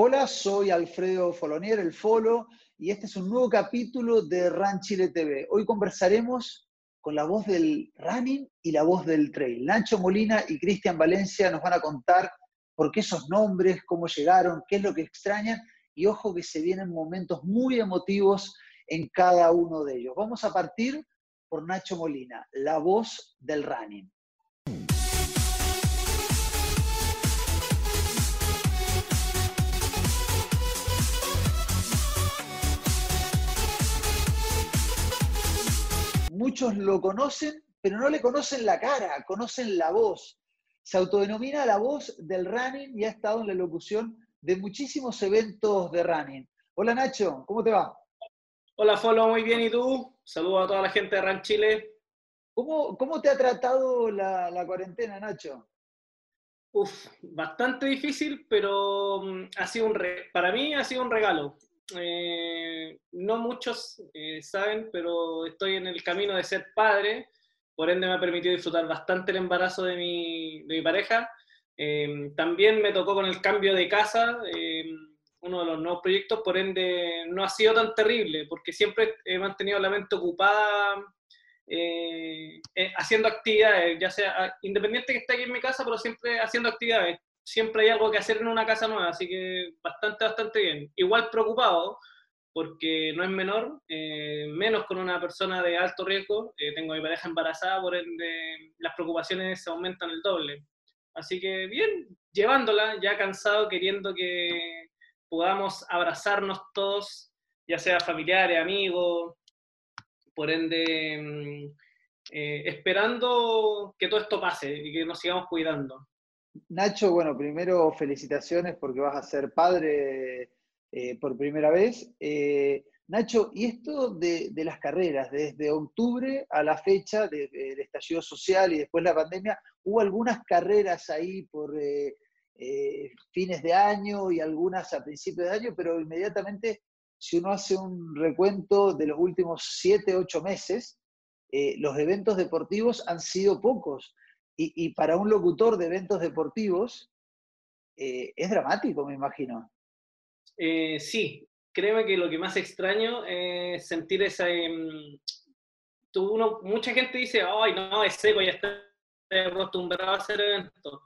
Hola, soy Alfredo Folonier, el Folo, y este es un nuevo capítulo de Run Chile TV. Hoy conversaremos con la voz del running y la voz del trail. Nacho Molina y Cristian Valencia nos van a contar por qué esos nombres, cómo llegaron, qué es lo que extrañan, y ojo que se vienen momentos muy emotivos en cada uno de ellos. Vamos a partir por Nacho Molina, la voz del running. Muchos lo conocen, pero no le conocen la cara, conocen la voz. Se autodenomina la voz del running y ha estado en la locución de muchísimos eventos de running. Hola Nacho, ¿cómo te va? Hola Folo, muy bien, ¿y tú? Saludos a toda la gente de Run Chile. ¿Cómo, cómo te ha tratado la, la cuarentena, Nacho? Uf, bastante difícil, pero mm, ha sido un para mí ha sido un regalo. Eh, no muchos eh, saben, pero estoy en el camino de ser padre, por ende me ha permitido disfrutar bastante el embarazo de mi, de mi pareja. Eh, también me tocó con el cambio de casa, uno de los nuevos proyectos, por ende no ha sido tan terrible, porque siempre he mantenido la mente ocupada haciendo actividades, ya sea independiente que esté aquí en mi casa, pero siempre haciendo actividades siempre hay algo que hacer en una casa nueva, así que bastante, bastante bien. Igual preocupado, porque no es menor, eh, menos con una persona de alto riesgo. Eh, tengo a mi pareja embarazada, por ende las preocupaciones se aumentan el doble. Así que bien, llevándola, ya cansado, queriendo que podamos abrazarnos todos, ya sea familiares, amigos, por ende, mm, eh, esperando que todo esto pase y que nos sigamos cuidando. Nacho, bueno, primero felicitaciones porque vas a ser padre eh, por primera vez. Eh, Nacho, y esto de, las carreras, desde octubre a la fecha del estallido social y después la pandemia, hubo algunas carreras ahí por eh, fines de año y algunas a principios de año, pero inmediatamente, si uno hace un recuento de los últimos siete, ocho meses, los eventos deportivos han sido pocos. Y, para un locutor de eventos deportivos eh, es dramático, me imagino. Eh, sí, créeme que lo que más extraño es sentir esa... Em, mucha gente dice, ay, no, es seco, ya estoy acostumbrado a hacer eventos.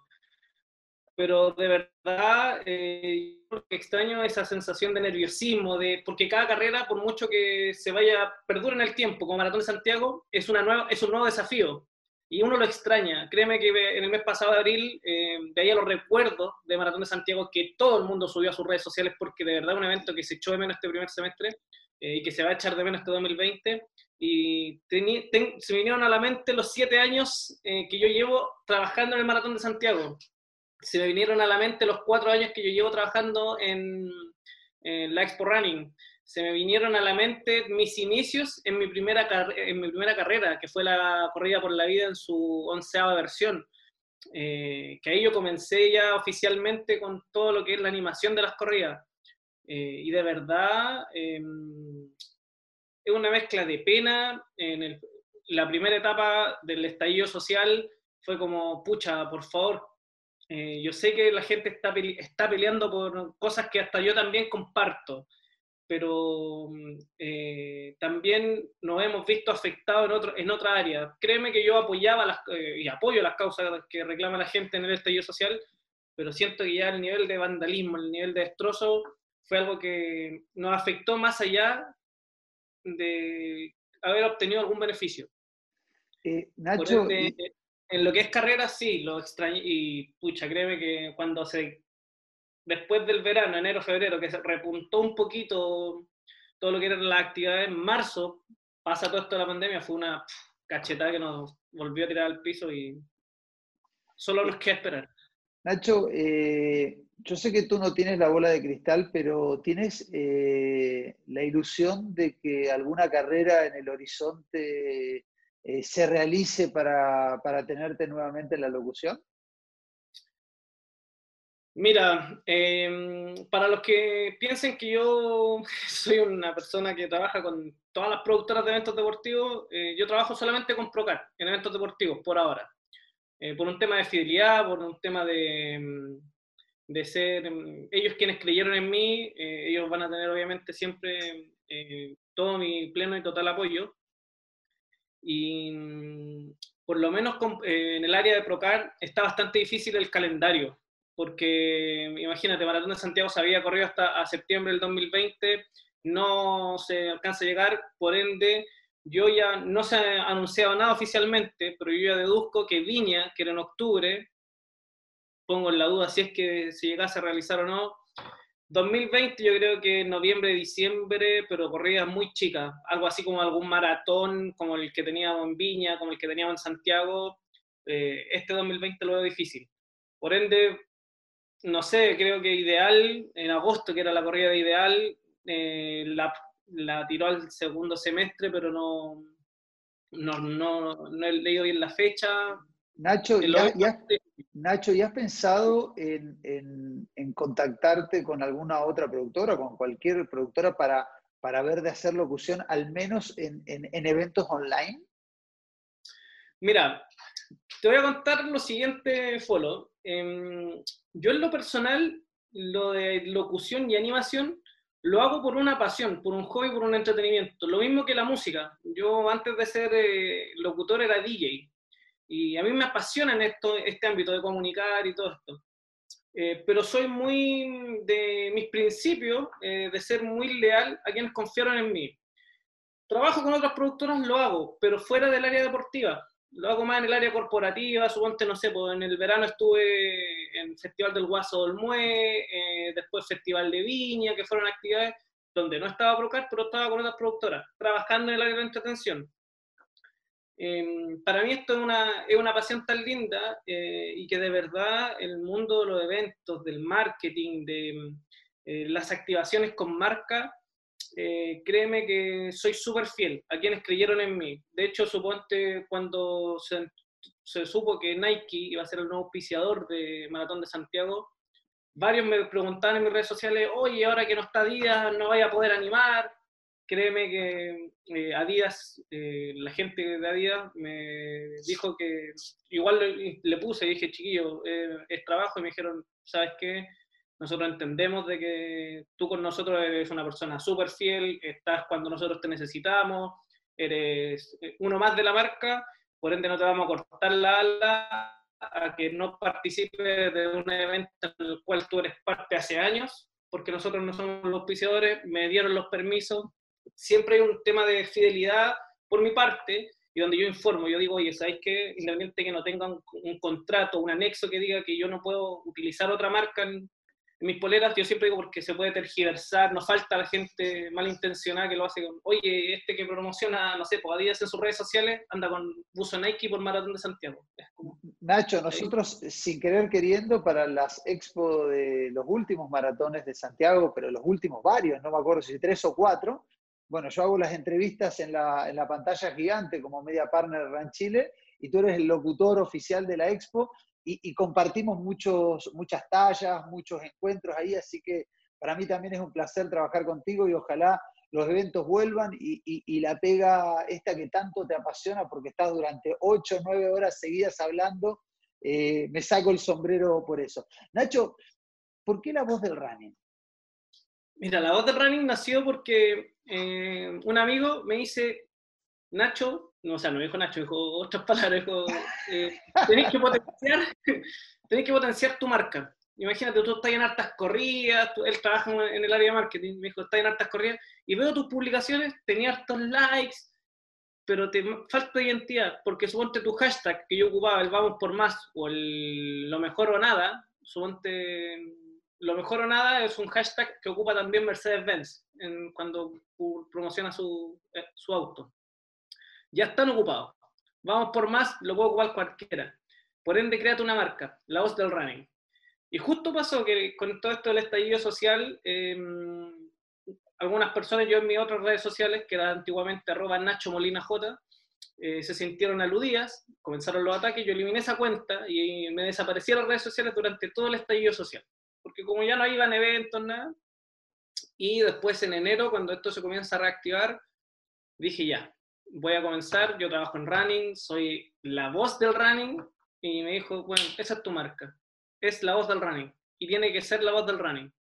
Pero de verdad, eh, extraño esa sensación de nerviosismo, de, porque cada carrera, por mucho que se vaya, perdura en el tiempo, como Maratón de Santiago, es, una nueva, es un nuevo desafío y uno lo extraña. Créeme que en el mes pasado de abril eh, veía los recuerdos de Maratón de Santiago que todo el mundo subió a sus redes sociales porque de verdad un evento que se echó de menos este primer semestre eh, y que se va a echar de menos este 2020. Y se vinieron a la mente los siete años eh, que yo llevo trabajando en el Maratón de Santiago. Se me vinieron a la mente los cuatro años que yo llevo trabajando en, en la Expo Running se me vinieron a la mente mis inicios en mi primera, en mi primera carrera, que fue la corrida por la vida en su onceava versión. Eh, que ahí yo comencé ya oficialmente con todo lo que es la animación de las corridas. Eh, y de verdad em, es una mezcla de pena. En la primera etapa del estallido social fue como, pucha, por favor, eh, yo sé que la gente está, está peleando por cosas que hasta yo también comparto pero mm, eh, también nos hemos visto afectados en, otro, en otra área. Créeme que yo apoyaba las, eh, y apoyo las causas que reclama la gente en el estallido social, pero siento que ya el nivel de vandalismo, el nivel de destrozo, fue algo que nos afectó más allá de haber obtenido algún beneficio. Eh, Nacho, en lo que es carrera, sí, lo extraño, y pucha, créeme que cuando se después del verano, enero, febrero, que se repuntó un poquito todo lo que era la actividad en marzo, pasa todo esto de la pandemia, fue una cachetada que nos volvió a tirar al piso y solo nos queda esperar. Nacho, eh, yo sé que tú no tienes la bola de cristal, pero ¿tienes eh, la ilusión de que alguna carrera en el horizonte eh, se realice para, para tenerte nuevamente en la locución? Mira, em, para los que piensen que yo soy una persona que trabaja con todas las productoras de eventos deportivos, eh, yo trabajo solamente con Procar en eventos deportivos por ahora. Eh, por un tema de fidelidad, por un tema de, em, de ser mm, ellos quienes creyeron en mí, eh, ellos van a tener obviamente siempre todo mi pleno y total apoyo. Y por lo menos eh, en el área de Procar está bastante difícil el calendario, porque imagínate, Maratón de Santiago se había corrido hasta a septiembre del 2020, no se alcanza a llegar, por ende, yo ya no se ha anunciado nada oficialmente, pero yo ya deduzco que Viña, que era en octubre, pongo en la duda si es que se llegase a realizar o no. 2020 yo creo que noviembre, diciembre, pero corridas muy chicas, algo así como algún maratón como el que teníamos en Viña, como el que teníamos en Santiago. Eh, este 2020 lo veo difícil. Por ende, no sé, creo que ideal, en agosto, que era la corrida de ideal, eh, la, la, tiró al segundo semestre, pero no, no, no, no he leído bien la fecha. Nacho, ya, Nacho, ¿ya has pensado en, contactarte con alguna otra productora, con cualquier productora para, para ver de hacer locución, al menos en, eventos online? Mira, te voy a contar lo siguiente, Folo. Em, yo en lo personal, lo de locución y animación, lo hago por una pasión, por un hobby, por un entretenimiento. Lo mismo que la música. Yo antes de ser eh, locutor era DJ. Y a mí me apasiona en esto, este ámbito de comunicar y todo esto. Eh, pero soy muy de mis principios, eh, de ser muy leal a quienes confiaron en mí. Trabajo con otras productoras, lo hago, pero fuera del área deportiva. Lo hago más en el área corporativa, suponte, no sé, pues en el verano estuve en Festival del Guaso del Mue, eh, después Festival de Viña, que fueron actividades donde no estaba Procar, pero estaba con otras productoras, trabajando en el área de entretención. Em, para mí esto es una, es una pasión tan linda eh, y que de verdad el mundo de los eventos, del marketing, de eh, las activaciones con marca, eh, créeme que soy súper fiel a quienes creyeron en mí. De hecho, suponte cuando se, se, supo que Nike iba a ser el nuevo auspiciador de Maratón de Santiago, varios me preguntaban en mis redes sociales, oye, ahora que no está Díaz, no vaya a poder animar créeme que eh, Adidas, eh, la gente de Adidas me dijo que igual le, puse, dije, chiquillo, eh, es trabajo, y me dijeron, ¿sabes qué? Nosotros entendemos de que tú con nosotros eres una persona súper fiel, estás cuando nosotros te necesitamos, eres uno más de la marca, por ende no te vamos a cortar la ala a que no participes de un evento en el cual tú eres parte hace años, porque nosotros no somos los auspiciadores, me dieron los permisos, siempre hay un tema de fidelidad por mi parte y donde yo informo, yo digo, oye, ¿sabéis qué? Independiente que no tenga un, contrato, un anexo que diga que yo no puedo utilizar otra marca en, mis poleras, yo siempre digo porque se puede tergiversar, no falta la gente malintencionada que lo hace con, oye, este que promociona, no sé, pues Adidas en sus redes sociales, anda con buzo Nike por Maratón de Santiago. Nacho, nosotros sin querer queriendo para las expo de los últimos maratones de Santiago, pero los últimos varios, no me acuerdo si tres o cuatro, bueno, yo hago las entrevistas en la, pantalla gigante como media partner en Chile y tú eres el locutor oficial de la expo y, compartimos muchos, muchas tallas, muchos encuentros ahí, así que para mí también es un placer trabajar contigo y ojalá los eventos vuelvan y, la pega esta que tanto te apasiona porque estás durante ocho o 9 horas seguidas hablando, eh, me saco el sombrero por eso. Nacho, ¿por qué la voz del running? Mira, la voz del running nació porque eh, un amigo me dice, Nacho, no, o sea, no dijo Nacho, dijo otras palabras, dijo, eh, tenés, que potenciar, tenés que potenciar tu marca. Imagínate, tú estás en hartas corridas, él trabaja en el área de marketing, me dijo, estás en hartas corridas, y veo tus publicaciones, tenía hartos likes, pero te falta identidad, porque suponte tu hashtag que yo ocupaba, el vamos por más, o el lo mejor o nada, suponte lo mejor o nada es un hashtag que ocupa también Mercedes-Benz cuando promociona su, eh, su, auto. Ya están ocupados. Vamos por más, lo puede ocupar cualquiera. Por ende, créate una marca, la voz del running. Y justo pasó que con todo esto del estallido social, em, algunas personas, yo en mis otras redes sociales, que era antiguamente arroba Nacho Molina J, eh, se sintieron aludidas, comenzaron los ataques, yo eliminé esa cuenta y me desaparecieron las redes sociales durante todo el estallido social porque como ya no iban eventos, nada, y después en enero, cuando esto se comienza a reactivar, dije ya, voy a comenzar, yo trabajo en running, soy la voz del running, y me dijo, bueno, esa es tu marca, es la voz del running. y tiene que ser la voz del running.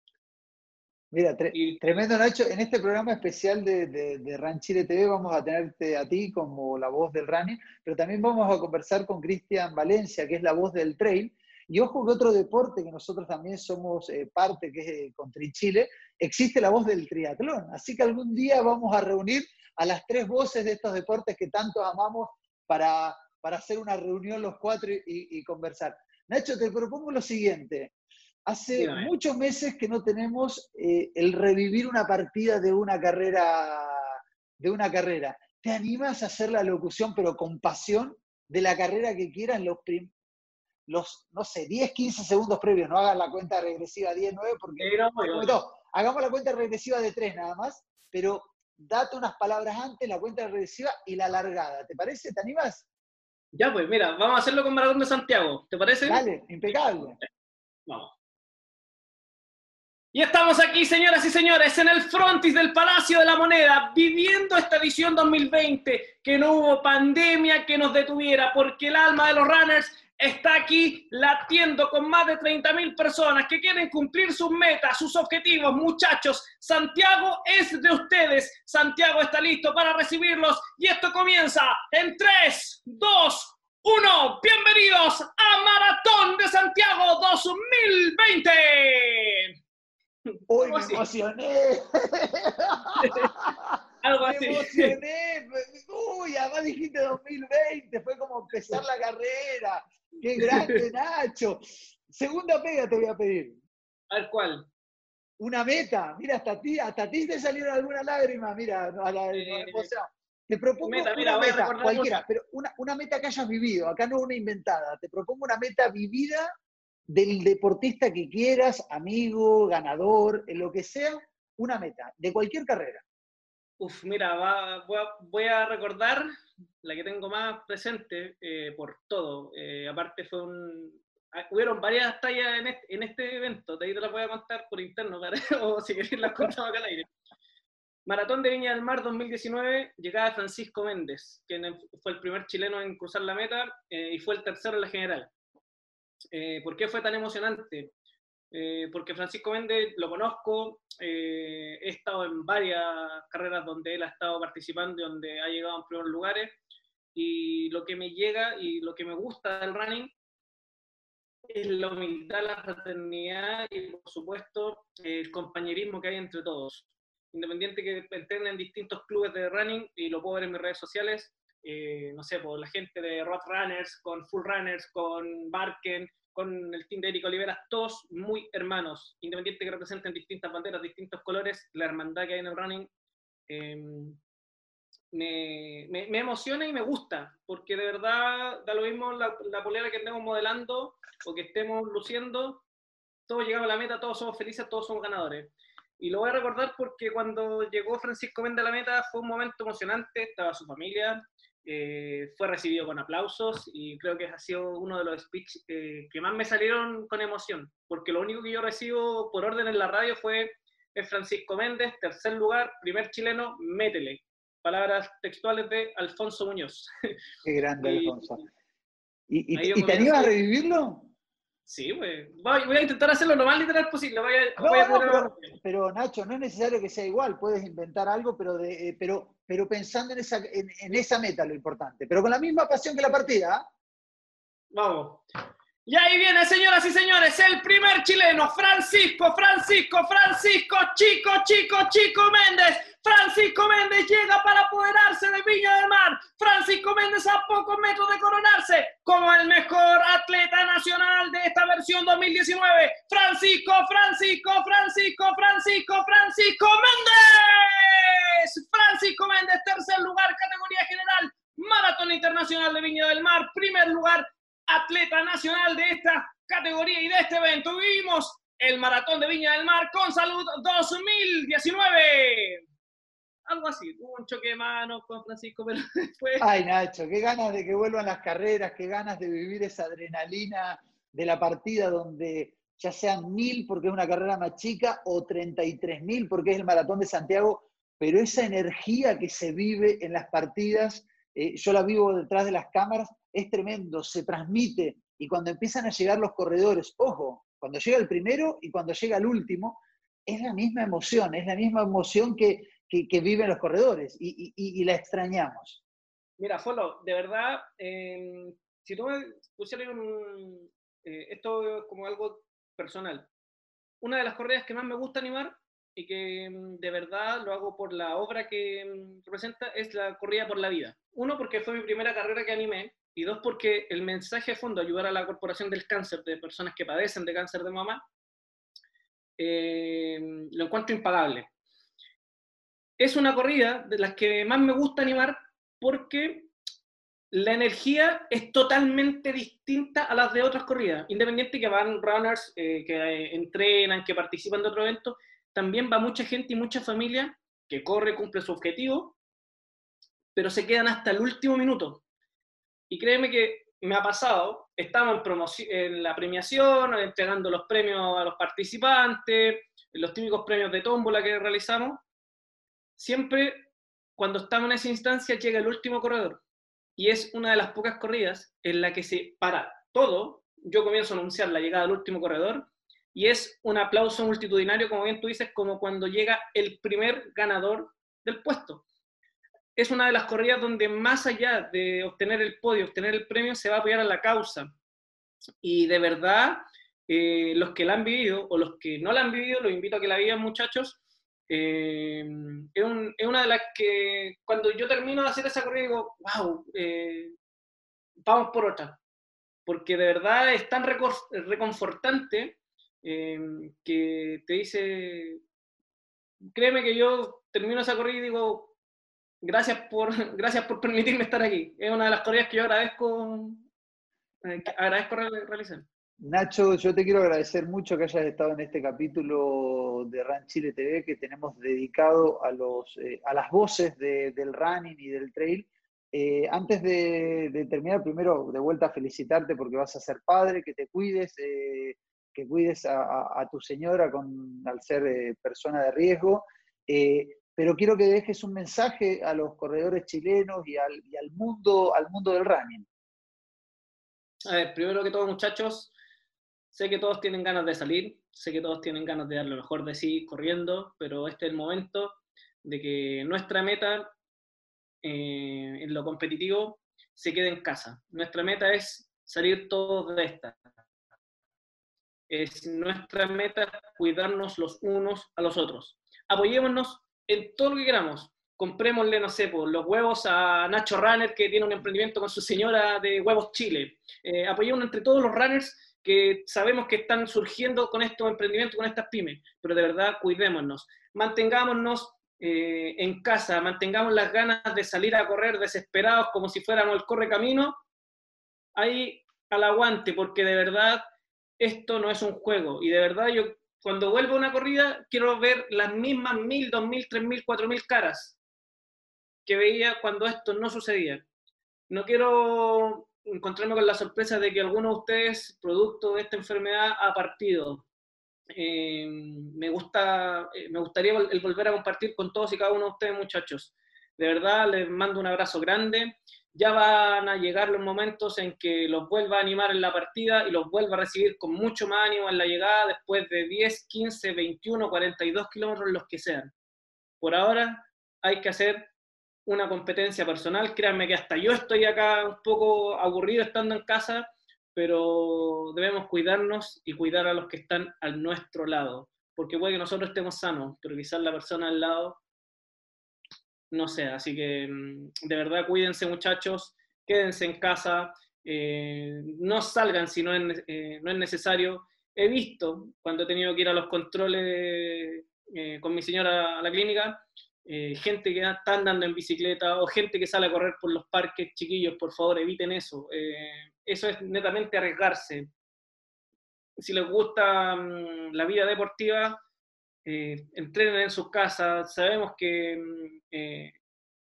Mira, tremendo Nacho, en este programa especial de, de, de Chile TV vamos a tenerte a ti como la voz del running, pero también vamos a conversar con Cristian Valencia, que es la voz del trail. Y ojo que otro deporte que nosotros también somos eh, parte, que es eh, Chile, existe la voz del triatlón. Así que algún día vamos a reunir a las tres voces de estos deportes que tanto amamos para, para hacer una reunión los cuatro y, y conversar. Nacho, te propongo lo siguiente. Hace muchos meses que no tenemos eh, el revivir una partida de una carrera, de una carrera. ¿Te animas a hacer la locución, pero con pasión, de la carrera que quieras, los, los no sé, 10, 15 segundos previos? No hagas la cuenta regresiva 10, 9, porque hagamos la cuenta regresiva de 3 nada más, pero date unas palabras antes, la cuenta regresiva y la largada. ¿Te parece? ¿Te animas? Ya, pues mira, vamos a hacerlo con Maratón de Santiago. ¿Te parece? Dale, impecable. Vamos. Y estamos aquí, señoras y señores, en el frontis del Palacio de la Moneda, viviendo esta edición 2020, que no hubo pandemia que nos detuviera, porque el alma de los runners está aquí latiendo con más de 30.000 personas que quieren cumplir sus metas, sus objetivos. Muchachos, Santiago es de ustedes. Santiago está listo para recibirlos y esto comienza en 3, 2, 1. Bienvenidos a Maratón de Santiago 2020. Uy, me emocioné. Algo así. Me emocioné. Uy, además dijiste 2020, fue como empezar la carrera. Qué grande, Nacho. Segunda pega te voy a pedir. A ver, ¿cuál? Una meta. Mira, hasta ti, hasta ti te salieron algunas lágrimas. Mira, a la, eh, o sea, te propongo meta, una meta, cualquiera, pero una, una meta que hayas vivido. Acá no una inventada. Te propongo una meta vivida del deportista que quieras, amigo, ganador, en lo que sea, una meta, de cualquier carrera. Uf, mira, voy, a, recordar la que tengo más presente eh, por todo. Eh, aparte fue un... Ah, hubieron varias tallas en este, evento, de ahí te las voy a contar por interno, o si queréis las contamos acá al aire. Maratón de Viña del Mar 2019, llegada Francisco Méndez, quien fue el primer chileno en cruzar la meta eh, y fue el tercero en la general. ¿Por qué fue tan emocionante? Eh, porque Francisco Méndez lo conozco, eh, he estado en varias carreras donde él ha estado participando donde ha llegado en primeros lugares, y lo que me llega y lo que me gusta del running es la humildad, la fraternidad y por supuesto el compañerismo que hay entre todos. Independiente que estén en distintos clubes de running, y lo puedo ver en mis redes sociales, eh, no sé, por la gente de Road Runners, con Full Runners, con Barken, con el team de Eric Oliveras, todos muy hermanos, independiente que representen distintas banderas, distintos colores, la hermandad que hay en el running, em, me, me, emociona y me gusta, porque de verdad da lo mismo la, la polera que estemos modelando o que estemos luciendo, todos llegamos a la meta, todos somos felices, todos somos ganadores. Y lo voy a recordar porque cuando llegó Francisco Méndez a la meta fue un momento emocionante, estaba su familia, eh, fue recibido con aplausos y creo que ha sido uno de los speeches eh, que más me salieron con emoción, porque lo único que yo recibo por orden en la radio fue es Francisco Méndez, tercer lugar, primer chileno, métele. Palabras textuales de Alfonso Muñoz. Qué grande, Alfonso. ¿Y, y, te animas a revivirlo? Sí. Voy, a intentar hacerlo lo más literal posible. pero, Nacho, no es necesario que sea igual. Puedes inventar algo, pero, de, eh, pero, pero pensando en esa, en, esa meta, lo importante. Pero con la misma pasión que la partida. ¿ah? Vamos. Y ahí viene, señoras y señores, el primer chileno, Francisco, Francisco, Francisco, Chico, Chico, Chico Méndez. Francisco Méndez llega para apoderarse de Viña del Mar. Francisco Méndez a pocos metros de coronarse como el mejor atleta nacional de esta versión 2019. Francisco, Francisco, Francisco, Francisco, Francisco Méndez. Francisco Méndez, tercer lugar, categoría general. Maratón Internacional de Viña del Mar, primer lugar, atleta nacional de esta categoría y de este evento. Vivimos el Maratón de Viña del Mar con Salud 2019. Algo así, hubo un choque de manos con Francisco, pero después... Ay, Nacho, qué ganas de que vuelvan las carreras, qué ganas de vivir esa adrenalina de la partida donde ya sean mil porque es una carrera más chica o 33 mil porque es el Maratón de Santiago, pero esa energía que se vive en las partidas, eh, yo la vivo detrás de las cámaras, es tremendo, se transmite y cuando empiezan a llegar los corredores, ojo, cuando llega el primero y cuando llega el último, es la misma emoción, es la misma emoción que, viven los corredores y, la extrañamos. Mira, Folo, de verdad, em, si tú me pusieras un, eh, esto como algo personal, una de las corridas que más me gusta animar y que mm, de verdad lo hago por la obra que mm, representa es la corrida por la vida. Uno, porque fue mi primera carrera que animé, y dos, porque el mensaje de fondo, ayudar a la Corporación del Cáncer de personas que padecen de cáncer de mama, eh, lo encuentro impagable. Es una corrida de las que más me gusta animar porque la energía es totalmente distinta a las de otras corridas. Independiente que van runners, eh, que eh, entrenan, que participan de otro evento, también va mucha gente y mucha familia que corre, cumple su objetivo, pero se quedan hasta el último minuto. Y créeme que me ha pasado, en, en la premiación, entregando los premios a los participantes, los típicos premios de tómbola que realizamos. Siempre cuando estamos en esa instancia llega el último corredor y es una de las pocas corridas en la que se para todo. Yo comienzo a anunciar la llegada del último corredor y es un aplauso multitudinario, como bien tú dices, como cuando llega el primer ganador del puesto. Es una de las corridas donde más allá de obtener el podio, obtener el premio, se va a apoyar a la causa. Y de verdad, eh, los que la han vivido o los que no la han vivido, los invito a que la vivan, muchachos. Eh, es, una de las que cuando yo termino de hacer esa corrida digo, wow, eh, vamos por otra. Porque de verdad es tan reconfortante Em, que te dice, créeme que yo termino esa corrida y digo, gracias por, gracias por permitirme estar aquí. Es una de las corridas que yo agradezco, eh, agradezco realizar. Nacho, yo te quiero agradecer mucho que hayas estado en este capítulo de Run Chile TV que tenemos dedicado a, los, eh, a las voces del running y del trail. Eh, antes de, terminar, primero de vuelta felicitarte porque vas a ser padre, que te cuides, que cuides a, tu señora con, al ser persona de riesgo, pero quiero que dejes un mensaje a los corredores chilenos y al, mundo, al mundo del running. A ver, primero que todo, muchachos, sé que todos tienen ganas de salir, sé que todos tienen ganas de dar lo mejor de sí corriendo, pero este es el momento de que nuestra meta eh, en lo competitivo se quede en casa. Nuestra meta es salir todos de esta es nuestra meta cuidarnos los unos a los otros. Apoyémonos en todo lo que queramos. Comprémosle, no sé, pues, los huevos a Nacho Runner, que tiene un emprendimiento con su señora de Huevos Chile. Eh, apoyémonos entre todos los runners que sabemos que están surgiendo con estos emprendimientos, con estas pymes. Pero de verdad, cuidémonos. Mantengámonos eh, en casa, mantengamos las ganas de salir a correr desesperados como si fuéramos el corre camino. Ahí al aguante, porque de verdad esto no es un juego. Y de verdad yo cuando vuelvo a una corrida quiero ver las mismas mil, dos mil, tres mil, cuatro mil caras que veía cuando esto no sucedía. No quiero encontrarme con la sorpresa de que alguno de ustedes, producto de esta enfermedad, ha partido. Eh, me, gusta, eh, me gustaría el volver a compartir con todos y cada uno de ustedes, muchachos. De verdad, les mando un abrazo grande ya van a llegar los momentos en que los vuelva a animar en la partida y los vuelva a recibir con mucho más ánimo en la llegada después de 10, 15, 21, 42 kilómetros, los que sean. Por ahora hay que hacer una competencia personal. Créanme que hasta yo estoy acá un poco aburrido estando en casa, pero debemos cuidarnos y cuidar a los que están a nuestro lado. Porque puede que nosotros estemos sanos, pero quizás la persona al lado no sé, así que mm, de verdad cuídense muchachos, quédense en casa, eh, no salgan si no es, eh, no es, necesario. He visto cuando he tenido que ir a los controles eh, con mi señora a la clínica, gente que está andando en bicicleta o gente que sale a correr por los parques, chiquillos, por favor eviten eso. eso es netamente arriesgarse. Si les gusta mm, la vida deportiva, eh, entrenen en sus casas. Sabemos que mm, eh,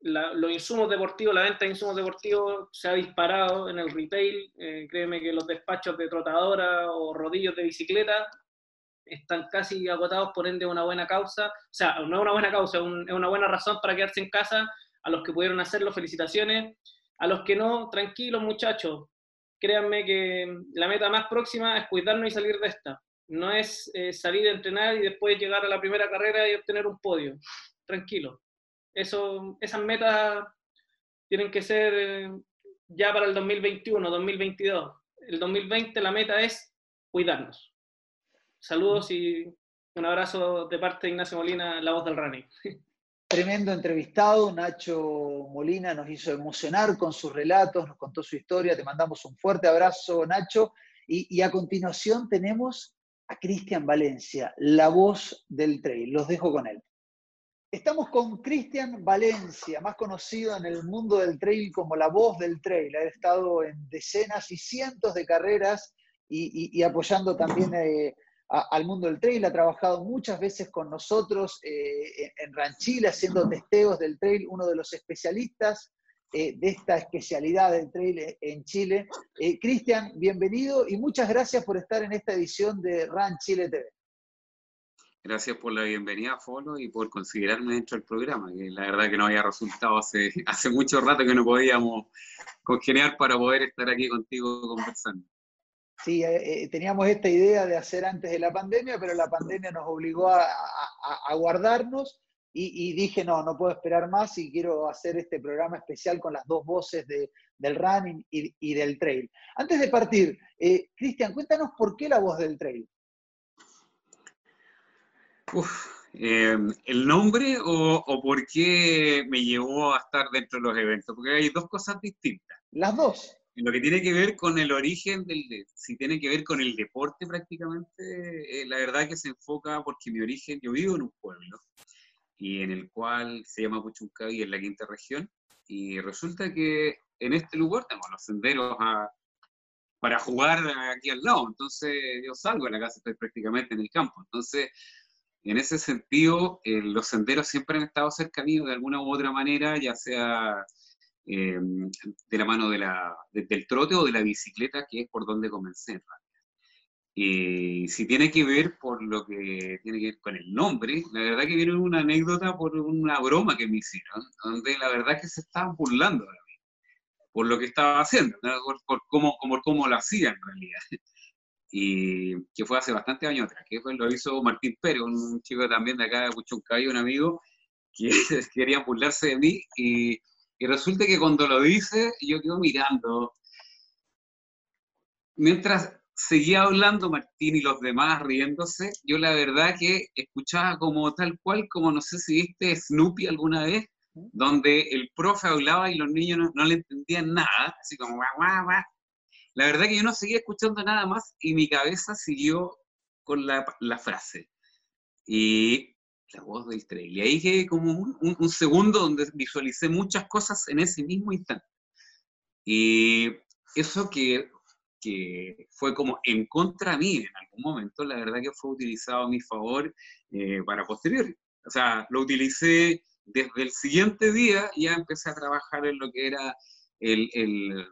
los insumos deportivos, la venta de insumos deportivos se ha disparado en el retail. Eh, créeme que los despachos de trotadora o rodillos de bicicleta están casi agotados, por ende, una buena causa. O sea, no es una buena causa, es una buena razón para quedarse en casa. A los que pudieron hacerlo, felicitaciones. A los que no, tranquilos muchachos. Créanme que la meta más próxima es cuidarnos y salir de esta no es eh, salir a entrenar y después llegar a la primera carrera y obtener un podio. Tranquilo. Eso, esas metas tienen que ser eh, ya para el 2021, 2022. El 2020 la meta es cuidarnos. Saludos y un abrazo de parte de Ignacio Molina, la voz del running. Tremendo entrevistado, Nacho Molina nos hizo emocionar con sus relatos, nos contó su historia, te mandamos un fuerte abrazo, Nacho. Y, a continuación tenemos a Cristian Valencia, la voz del trail. Los dejo con él. Estamos con Cristian Valencia, más conocido en el mundo del trail como la voz del trail. Ha estado en decenas y cientos de carreras y, apoyando también eh, al mundo del trail. Ha trabajado muchas veces con nosotros eh, en Ranchile haciendo testeos del trail, uno de los especialistas eh, de esta especialidad del trail en Chile. Cristian, bienvenido y muchas gracias por estar en esta edición de Ran Chile TV. Gracias por la bienvenida, Folo, y por considerarme dentro del programa, que la verdad que no había resultado hace, hace mucho rato que no podíamos congeniar para poder estar aquí contigo conversando. Sí, eh, eh, teníamos esta idea de hacer antes de la pandemia, pero la pandemia nos obligó a, guardarnos y, dije, no, no puedo esperar más y quiero hacer este programa especial con las dos voces del running y, del trail. Antes de partir, eh, Cristian, cuéntanos por qué la voz del trail. Em, ¿El nombre o, por qué me llevó a estar dentro de los eventos? Porque hay dos cosas distintas. Las dos. En lo que tiene que ver con el origen del, si tiene que ver con el deporte prácticamente, eh, la verdad que se enfoca porque mi origen, yo vivo en un pueblo y en el cual se llama Puchuncaví, en la quinta región, y resulta que en este lugar tenemos los senderos para jugar aquí al lado, entonces yo salgo de la casa, estoy prácticamente en el campo, entonces en ese sentido, eh, los senderos siempre han estado cerca mío de alguna u otra manera, ya sea eh, de la mano de del trote o de la bicicleta, que es por donde comencé. Y si tiene que ver por lo que tiene que ver con el nombre, la verdad que viene una anécdota por una broma que me hicieron, donde la verdad que se estaban burlando de mí, por lo que estaba haciendo, por, por, cómo, como, cómo lo hacía en realidad y que fue hace bastante años atrás, que fue, lo hizo Martín Pérez, un chico también de acá de Puchuncaví, un amigo, que quería burlarse de mí, y, y, resulta que cuando lo dice, yo quedo mirando. Mientras seguía hablando Martín y los demás riéndose, yo la verdad que escuchaba como tal cual, como no sé si viste Snoopy alguna vez, donde el profe hablaba y los niños no, no le entendían nada, así como guau, guau, guau, la verdad que yo no seguía escuchando nada más y mi cabeza siguió con la, frase. Y la voz del trail. Y ahí que como un, segundo donde visualicé muchas cosas en ese mismo instante. Y eso que, que fue como en contra mí en algún momento, la verdad que fue utilizado a mi favor eh, para posterior. O sea, lo utilicé desde el siguiente día, ya empecé a trabajar en lo que era el, el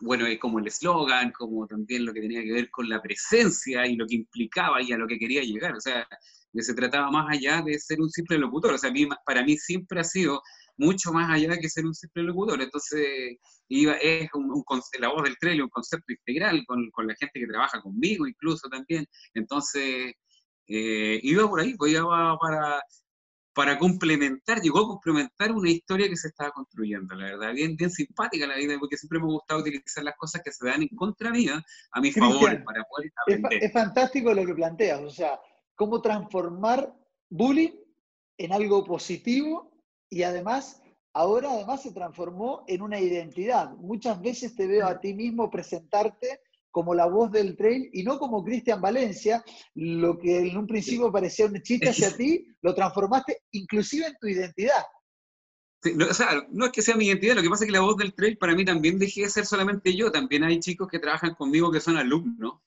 bueno, como el eslogan, como también lo que tenía que ver con la presencia y lo que implicaba y a lo que quería llegar. O sea, que se trataba más allá de ser un simple locutor. O sea, para mí siempre ha sido mucho más allá que ser un simple locutor. Entonces, iba, es un, la voz del trailer, un concepto integral con, con, la gente que trabaja conmigo incluso también. Entonces, eh, iba por ahí, pues iba para para complementar, llegó a complementar una historia que se estaba construyendo, la verdad, bien, bien simpática la vida, porque siempre me ha gustado utilizar las cosas que se dan en contra mía a mi favor para poder aprender. Es, fantástico lo que planteas, o sea, cómo transformar bullying en algo positivo y además, ahora además se transformó en una identidad. Muchas veces te veo a ti mismo presentarte como la voz del trail y no como Cristian Valencia, lo que en un principio parecía un chiste hacia ti, lo transformaste inclusive en tu identidad. no, o sea, no es que sea mi identidad, lo que pasa es que la voz del trail para mí también dejé de ser solamente yo, también hay chicos que trabajan conmigo que son alumnos,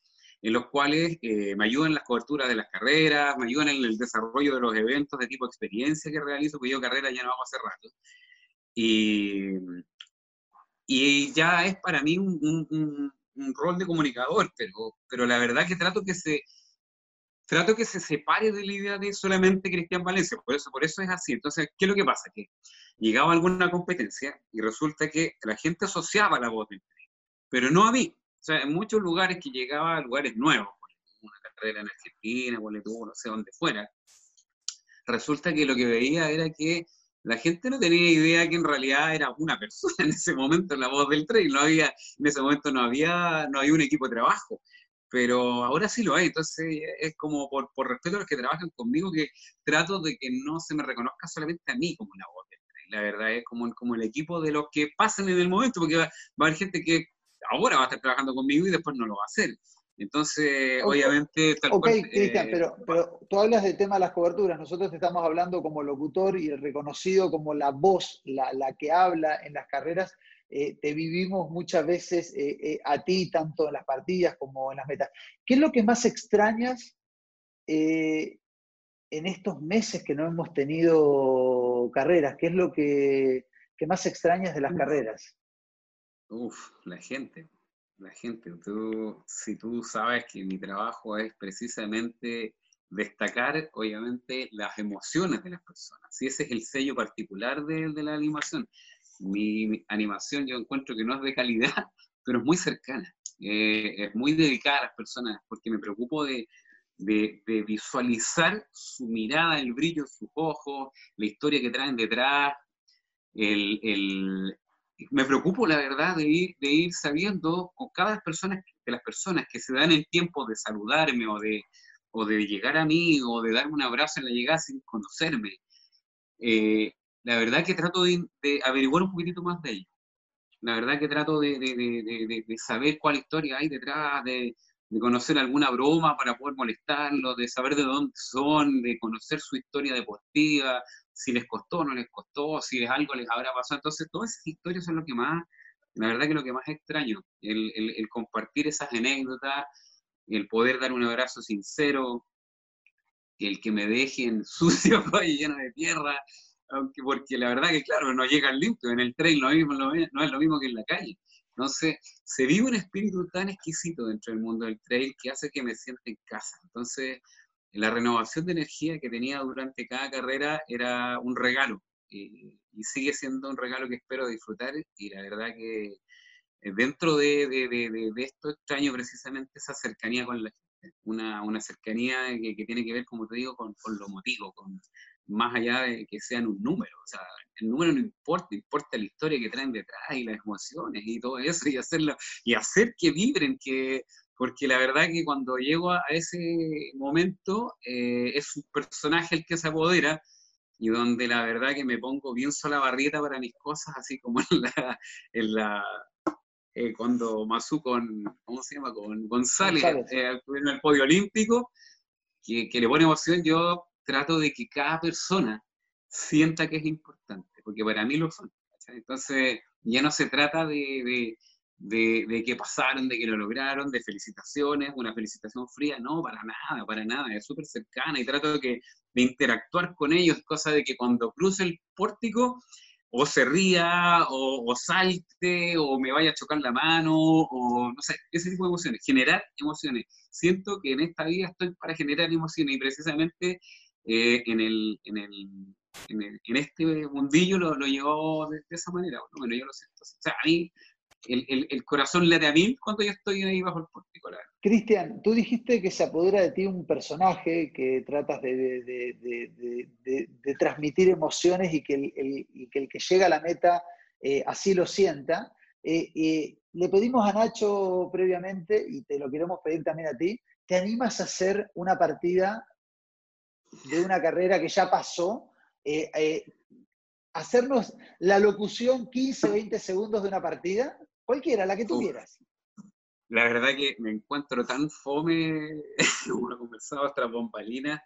en los cuales eh, me ayudan las coberturas de las carreras, me ayudan en el desarrollo de los eventos de tipo experiencia que realizo, porque yo carrera ya no hago hace rato. Y, y ya es para mí un, un rol de comunicador, pero, pero la verdad que trato que se trato que se separe de la idea de solamente Cristian Valencia, por eso, por eso es así. Entonces, ¿qué es lo que pasa? Que llegaba alguna competencia y resulta que la gente asociaba la voz pero no a mí. Sea, en muchos lugares que llegaba a lugares nuevos, una carrera en Argentina, no sé dónde fuera, resulta que lo que veía era que la gente no tenía idea que en realidad era una persona en ese momento en la voz del tren, no había, en ese momento no había, no había un equipo de trabajo, pero ahora sí lo hay, entonces es como por, por respeto a los que trabajan conmigo que trato de que no se me reconozca solamente a mí como la voz del tren, la verdad es como, como el equipo de los que pasan en el momento, porque va a haber gente que ahora va a estar trabajando conmigo y después no lo va a hacer. Entonces, obviamente... Tal ok, Cristian, eh, pero, pero tú hablas del tema de las coberturas. Nosotros te estamos hablando como locutor y reconocido como la voz, la, la que habla en las carreras. Eh, te vivimos muchas veces eh, a ti, tanto en las partidas como en las metas. ¿Qué es lo que más extrañas en estos meses que no hemos tenido carreras? ¿Qué es lo que, que más extrañas de las carreras? Uf, la gente la gente. Tú, si tú sabes que mi trabajo es precisamente destacar, obviamente, las emociones de las personas. Si ese es el sello particular de, de la animación. Mi, animación yo encuentro que no es de calidad, pero es muy cercana. Eh, es muy dedicada a las personas porque me preocupo de, de, de, visualizar su mirada, el brillo en sus ojos, la historia que traen detrás, el, el, me preocupo, la verdad, de ir, de ir sabiendo con cada persona, de las personas que se dan el tiempo de saludarme o de, o de llegar a mí o de darme un abrazo en la llegada sin conocerme. Eh, la verdad que trato de, averiguar un poquitito más de ellos. La verdad que trato de, de saber cuál historia hay detrás, de, conocer alguna broma para poder molestarlos, de saber de dónde son, de conocer su historia deportiva, si les costó o no les costó, si es algo les habrá pasado. Entonces, todas esas historias son lo que más, la verdad que lo que más extraño, el, el, compartir esas anécdotas, el poder dar un abrazo sincero, el que me dejen sucio y lleno de tierra, aunque porque la verdad que claro, no llegan limpio, en el trail no, mismo, no es lo mismo que en la calle. Entonces, se vive un espíritu tan exquisito dentro del mundo del trail que hace que me sienta en casa. Entonces, la renovación de energía que tenía durante cada carrera era un regalo y, sigue siendo un regalo que espero disfrutar y la verdad que eh, dentro de, de, de, esto extraño precisamente esa cercanía con la una, una cercanía que, que, tiene que ver, como te digo, con, con lo motivo, con, más allá de que sean un número, o sea, el número no importa, importa la historia que traen detrás y las emociones y todo eso y hacerlo, y hacer que vibren, que porque la verdad que cuando llego a, ese momento eh, es un personaje el que se apodera y donde la verdad que me pongo bien sola barrieta para mis cosas, así como en la, en la eh, cuando Masu con, ¿cómo se llama? Con González, eh, en el podio olímpico, que, que, le pone emoción, yo trato de que cada persona sienta que es importante, porque para mí lo son. Entonces, ya no se trata de de, de, que pasaron, de que lo lograron, de felicitaciones, una felicitación fría, no, para nada, para nada, es súper cercana y trato de, que, de interactuar con ellos, cosa de que cuando cruce el pórtico o se ría, o, salte, o me vaya a chocar la mano, o no sé, ese tipo de emociones, generar emociones. Siento que en esta vida estoy para generar emociones y precisamente eh, en, el, en, el, en, este mundillo lo, lo llevo de, esa manera. Bueno, yo lo siento. O sea, a mí el, el, corazón late a mí cuando yo estoy ahí bajo el pórtico. Cristian, tú dijiste que se apodera de ti un personaje que tratas de, transmitir emociones y que el, que el, llega a la meta eh, así lo sienta. Eh, le pedimos a Nacho previamente, y te lo queremos pedir también a ti, ¿te animas a hacer una partida de una carrera que ya pasó? Eh, hacernos la locución 15, 20 segundos de una partida Cualquiera, la que tú quieras. La verdad que me encuentro tan fome, como conversado hasta bombalina,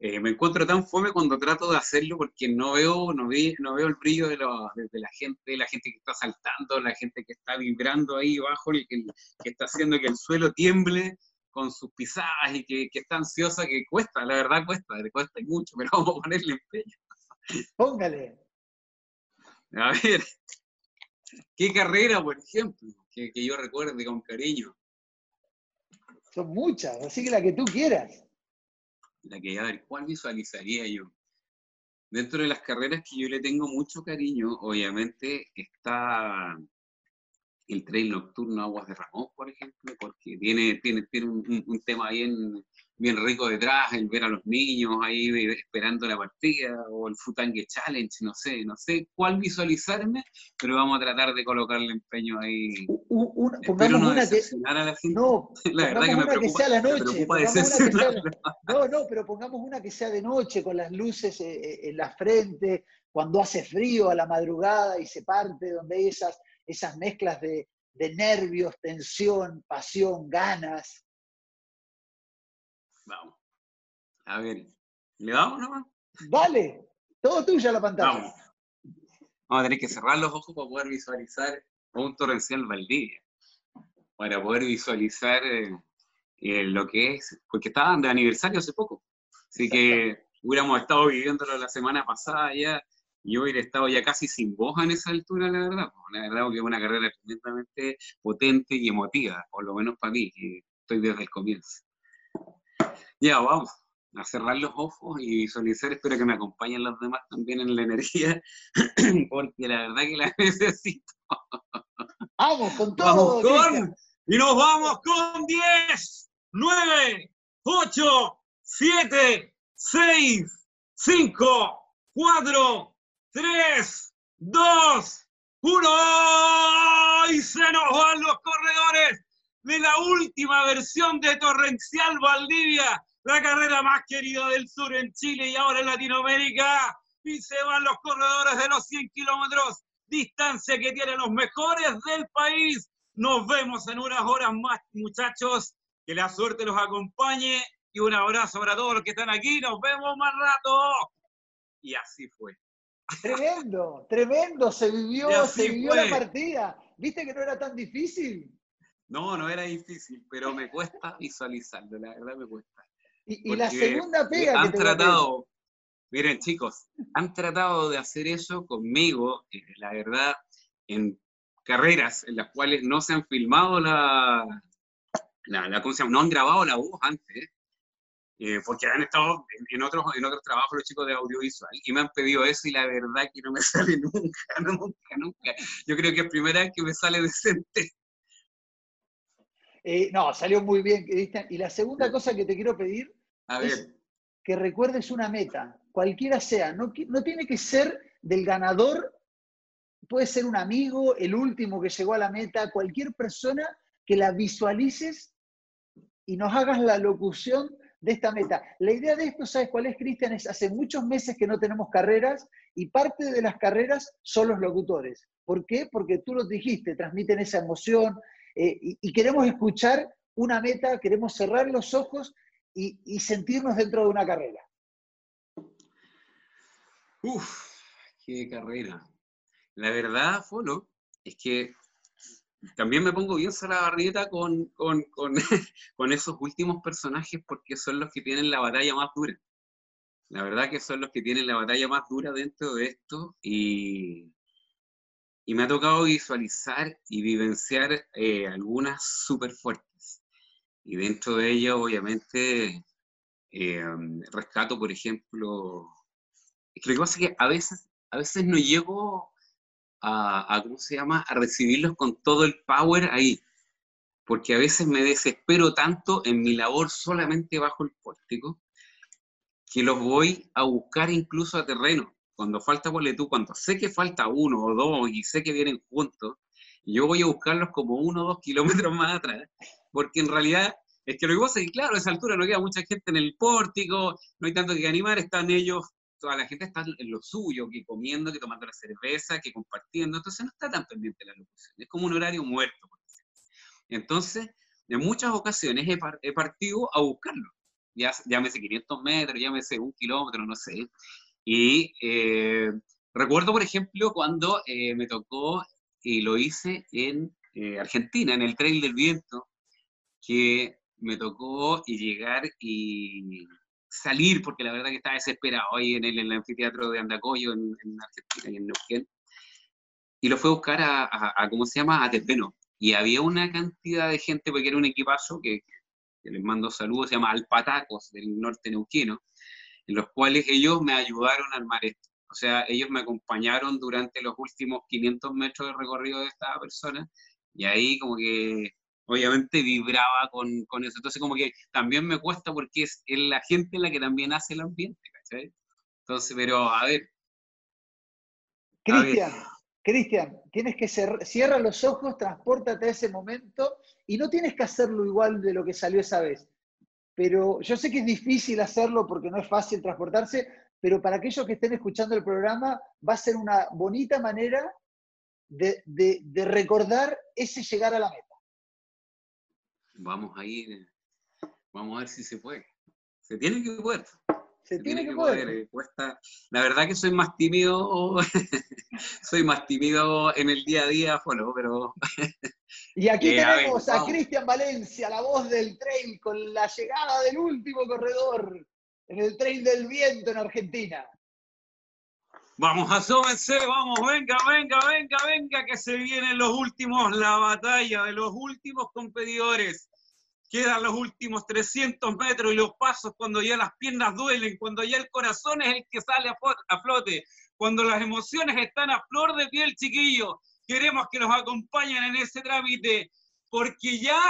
eh, me encuentro tan fome cuando trato de hacerlo porque no veo, no no veo el brillo de, la gente, la gente que está saltando, la gente que está vibrando ahí abajo, el, que, está haciendo que el suelo tiemble con sus pisadas y que, que, está ansiosa, que cuesta, la verdad cuesta, le cuesta mucho, pero vamos a ponerle empeño. Póngale. A ver, ¿Qué carrera, por ejemplo, que, yo recuerde con cariño? Son muchas, así que la que tú quieras. La que, a ver, ¿cuál visualizaría yo? Dentro de las carreras que yo le tengo mucho cariño, obviamente está el trail nocturno Aguas de Ramón, por ejemplo, porque tiene, tiene, tiene un, tema bien, bien rico detrás, el ver a los niños ahí esperando la partida, o el Futangue Challenge, no sé, no sé cuál visualizarme, pero vamos a tratar de colocarle empeño ahí. pongamos no una que, no, la verdad que me preocupa, sea la noche, no, no, pero pongamos una que sea de noche, con las luces eh, eh, en la frente, cuando hace frío a la madrugada y se parte, donde hay esas, esas mezclas de, de nervios, tensión, pasión, ganas. Vamos. A ver, ¿le damos nomás? Dale, todo tuyo a la pantalla. Vamos. Vamos a tener que cerrar los ojos para poder visualizar un torrencial Valdivia. Para poder visualizar eh, eh, lo que es, porque estaban de aniversario hace poco. Así que hubiéramos estado viviéndolo la semana pasada ya, y hubiera estado ya casi sin voz en esa altura, la verdad. La verdad que es una carrera tremendamente potente y emotiva, por lo menos para mí, que estoy desde el comienzo. Ya, vamos a cerrar los ojos y visualizar. Espero que me acompañen los demás también en la energía, porque la verdad que la necesito. Vamos con todo. con, y nos vamos con 10, 9, 8, 7, 6, 5, 4, 3, 2, 1. Y se nos van los corredores de la última versión de Torrencial Valdivia, la carrera más querida del sur en Chile y ahora en Latinoamérica. Y se van los corredores de los 100 kilómetros, distancia que tienen los mejores del país. Nos vemos en unas horas más, muchachos. Que la suerte los acompañe y un abrazo para todos los que están aquí. Nos vemos más rato. Y así fue. Tremendo, tremendo. Se vivió, se vivió la partida. ¿Viste que no era tan difícil? No, no era difícil, pero me cuesta visualizarlo, la verdad me cuesta. Y, la segunda pega han tratado, miren chicos, han tratado de hacer eso conmigo, eh, la verdad, en carreras en las cuales no se han filmado la, la, la ¿cómo se llama? No han grabado la voz antes, eh, porque han estado en, otros, en otros trabajos los chicos de audiovisual y me han pedido eso y la verdad que no me sale nunca, nunca, nunca. Yo creo que es primera vez que me sale decente. Eh, no, salió muy bien, Cristian. Y la segunda cosa que te quiero pedir es que recuerdes una meta, cualquiera sea. No, no tiene que ser del ganador, puede ser un amigo, el último que llegó a la meta, cualquier persona que la visualices y nos hagas la locución de esta meta. La idea de esto, ¿sabes cuál es, Cristian? Es hace muchos meses que no tenemos carreras y parte de las carreras son los locutores. ¿Por qué? Porque tú lo dijiste, transmiten esa emoción, eh, y, queremos escuchar una meta, queremos cerrar los ojos y, sentirnos dentro de una carrera. Uf, qué carrera. La verdad, Folo, es que también me pongo bien la barrieta con, con, con, esos últimos personajes porque son los que tienen la batalla más dura. La verdad que son los que tienen la batalla más dura dentro de esto y, y me ha tocado visualizar y vivenciar eh, algunas súper fuertes. Y dentro de ellas, obviamente, eh, rescato, por ejemplo, lo que pasa es que a veces, a veces no llego a, a, ¿cómo se llama?, a recibirlos con todo el power ahí, porque a veces me desespero tanto en mi labor solamente bajo el pórtico, que los voy a buscar incluso a terreno cuando falta tú, cuando sé que falta uno o dos y sé que vienen juntos, yo voy a buscarlos como uno o dos kilómetros más atrás, porque en realidad es que lo que pasa claro, a esa altura no queda mucha gente en el pórtico, no hay tanto que animar, están ellos, toda la gente está en lo suyo, que comiendo, que tomando la cerveza, que compartiendo, entonces no está tan pendiente la locución, es como un horario muerto. Entonces, en muchas ocasiones he, he partido a buscarlo, ya, llámese 500 metros, llámese un kilómetro, no sé, y eh, recuerdo, por ejemplo, cuando eh, me tocó, y lo hice en eh, Argentina, en el Trail del Viento, que me tocó llegar y salir, porque la verdad que estaba desesperado ahí en el, anfiteatro de Andacoyo, en, Argentina y en Neuquén, y lo fue a buscar a, ¿cómo se llama?, a Tepeno. Y había una cantidad de gente, porque era un equipazo que, que les mando saludos, se llama Alpatacos, del norte neuquino, en los cuales ellos me ayudaron a armar esto. O sea, ellos me acompañaron durante los últimos 500 metros de recorrido de esta persona Y ahí como que obviamente vibraba con, con, eso. Entonces como que también me cuesta porque es, la gente la que también hace el ambiente, ¿cachai? Entonces, pero a ver. Cristian, Cristian, tienes que cerrar, los ojos, transportate a ese momento y no tienes que hacerlo igual de lo que salió esa vez. Pero yo sé que es difícil hacerlo porque no es fácil transportarse, pero para aquellos que estén escuchando el programa va a ser una bonita manera de, de recordar ese llegar a la meta. Vamos a ir, vamos a ver si se puede. Se tiene que poder. Se, tiene, que, poder. Cuesta. La verdad que soy más tímido, soy más tímido en el día a día, bueno, pero... y aquí eh, tenemos a, Cristian Valencia, la voz del trail, con la llegada del último corredor en el trail del viento en Argentina. Vamos, asómense, vamos, venga, venga, venga, venga, que se vienen los últimos, la batalla de los últimos competidores. Quedan los últimos 300 metros y los pasos cuando ya las piernas duelen, cuando ya el corazón es el que sale a flote, cuando las emociones están a flor de piel, chiquillo. Queremos que nos acompañen en ese trámite, porque ya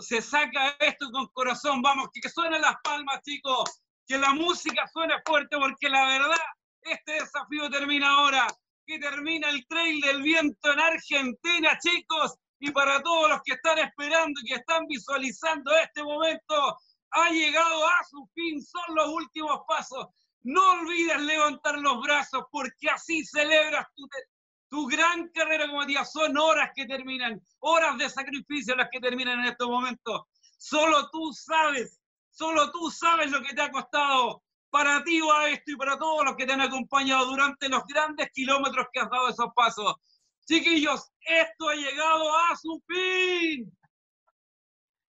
se saca esto con corazón. Vamos, que suenen las palmas, chicos, que la música suene fuerte, porque la verdad este desafío termina ahora, que termina el Trail del Viento en Argentina, chicos. Y para todos los que están esperando y que están visualizando este momento, ha llegado a su fin, son los últimos pasos. No olvides levantar los brazos porque así celebras tu, tu gran carrera como día. Son horas que terminan, horas de sacrificio las que terminan en estos momentos. Solo tú sabes, solo tú sabes lo que te ha costado para ti va esto y para todos los que te han acompañado durante los grandes kilómetros que has dado esos pasos. Chiquillos, esto ha llegado a su fin.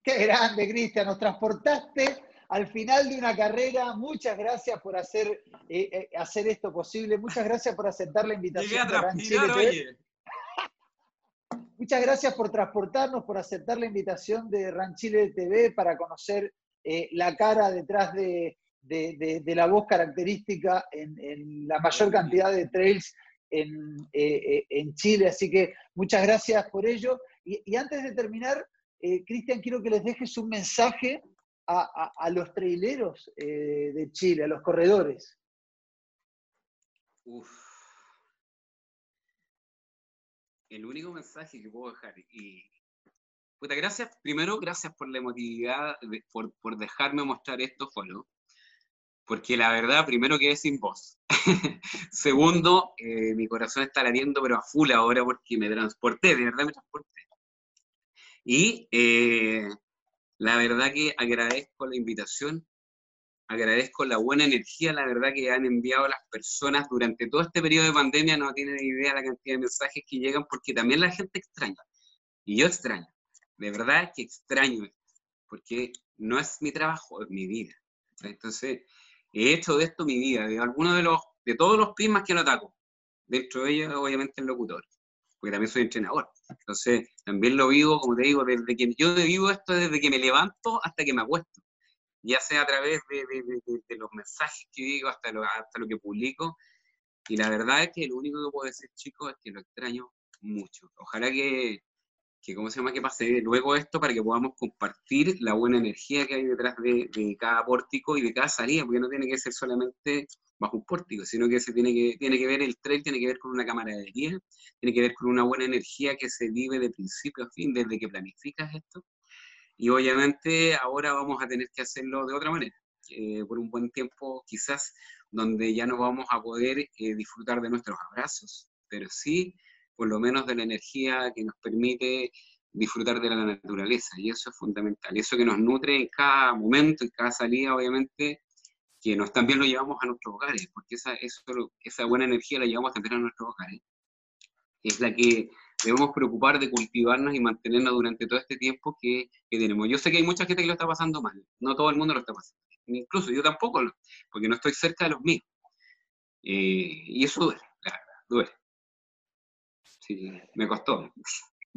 Qué grande, Cristian, nos transportaste al final de una carrera. Muchas gracias por hacer, eh, eh, hacer esto posible. Muchas gracias por aceptar la invitación. de Muchas gracias por transportarnos, por aceptar la invitación de Ranchile TV para conocer eh, la cara detrás de, de, la voz característica en, la mayor cantidad de trails en, eh, eh, en, Chile. Así que muchas gracias por ello. Y, antes de terminar, eh, Cristian, quiero que les dejes un mensaje a, los traileros de Chile, a los corredores. El único mensaje que puedo dejar, y gracias, primero, gracias por la emotividad, por, por, dejarme mostrar esto, follow porque la verdad, primero que es sin voz. Segundo, eh, mi corazón está latiendo, pero a full ahora porque me transporté, de verdad me transporté. Y eh, la verdad que agradezco la invitación, agradezco la buena energía, la verdad que han enviado las personas durante todo este periodo de pandemia, no tienen idea la cantidad de mensajes que llegan, porque también la gente extraña. Y yo extraño, de verdad que extraño porque no es mi trabajo, es mi vida. Entonces, he hecho de esto mi vida, de alguno de los, de todos los prismas que lo ataco. Dentro de ellos, obviamente, el locutor, porque también soy entrenador. Entonces, también lo vivo, como te digo, desde que yo vivo esto desde que me levanto hasta que me acuesto. Ya sea a través de, de, los mensajes que digo, hasta lo, hasta lo que publico. Y la verdad es que lo único que puedo decir, chicos, es que lo extraño mucho. Ojalá que, que ¿cómo se llama? Que pase luego esto para que podamos compartir la buena energía que hay detrás de, cada pórtico y de cada salida, porque no tiene que ser solamente bajo un pórtico, sino que se tiene que, tiene que ver el trail, tiene que ver con una cámara de guía, tiene que ver con una buena energía que se vive de principio a fin, desde que planificas esto. Y obviamente ahora vamos a tener que hacerlo de otra manera, eh, por un buen tiempo quizás, donde ya no vamos a poder eh, disfrutar de nuestros abrazos, pero sí por lo menos de la energía que nos permite disfrutar de la naturaleza, y eso es fundamental. Eso que nos nutre en cada momento, en cada salida, obviamente, que nos también lo llevamos a nuestros hogares, porque esa, esa buena energía la llevamos también a nuestros hogares. Es la que debemos preocupar de cultivarnos y mantenernos durante todo este tiempo que, que, tenemos. Yo sé que hay mucha gente que lo está pasando mal, no todo el mundo lo está pasando, incluso yo tampoco, porque no estoy cerca de los míos. Eh, y eso duele, la verdad, duele sí, me costó.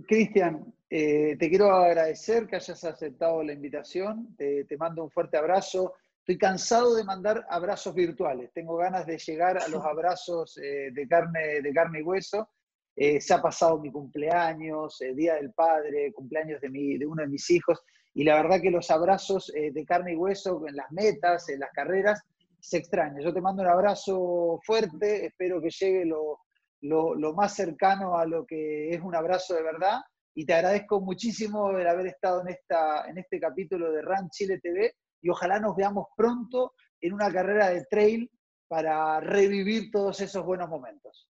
Cristian, eh, te quiero agradecer que hayas aceptado la invitación, te, mando un fuerte abrazo. Estoy cansado de mandar abrazos virtuales, tengo ganas de llegar a los abrazos eh, de, carne, de carne y hueso. eh, se ha pasado mi cumpleaños, el Día del Padre, cumpleaños de, mi, de uno de mis hijos, y la verdad que los abrazos de carne y hueso en las metas, en las carreras, se extraña. Yo te mando un abrazo fuerte, espero que llegue lo, lo, más cercano a lo que es un abrazo de verdad, y te agradezco muchísimo el haber estado en, esta, en este capítulo de RAN Chile TV, y ojalá nos veamos pronto en una carrera de trail para revivir todos esos buenos momentos.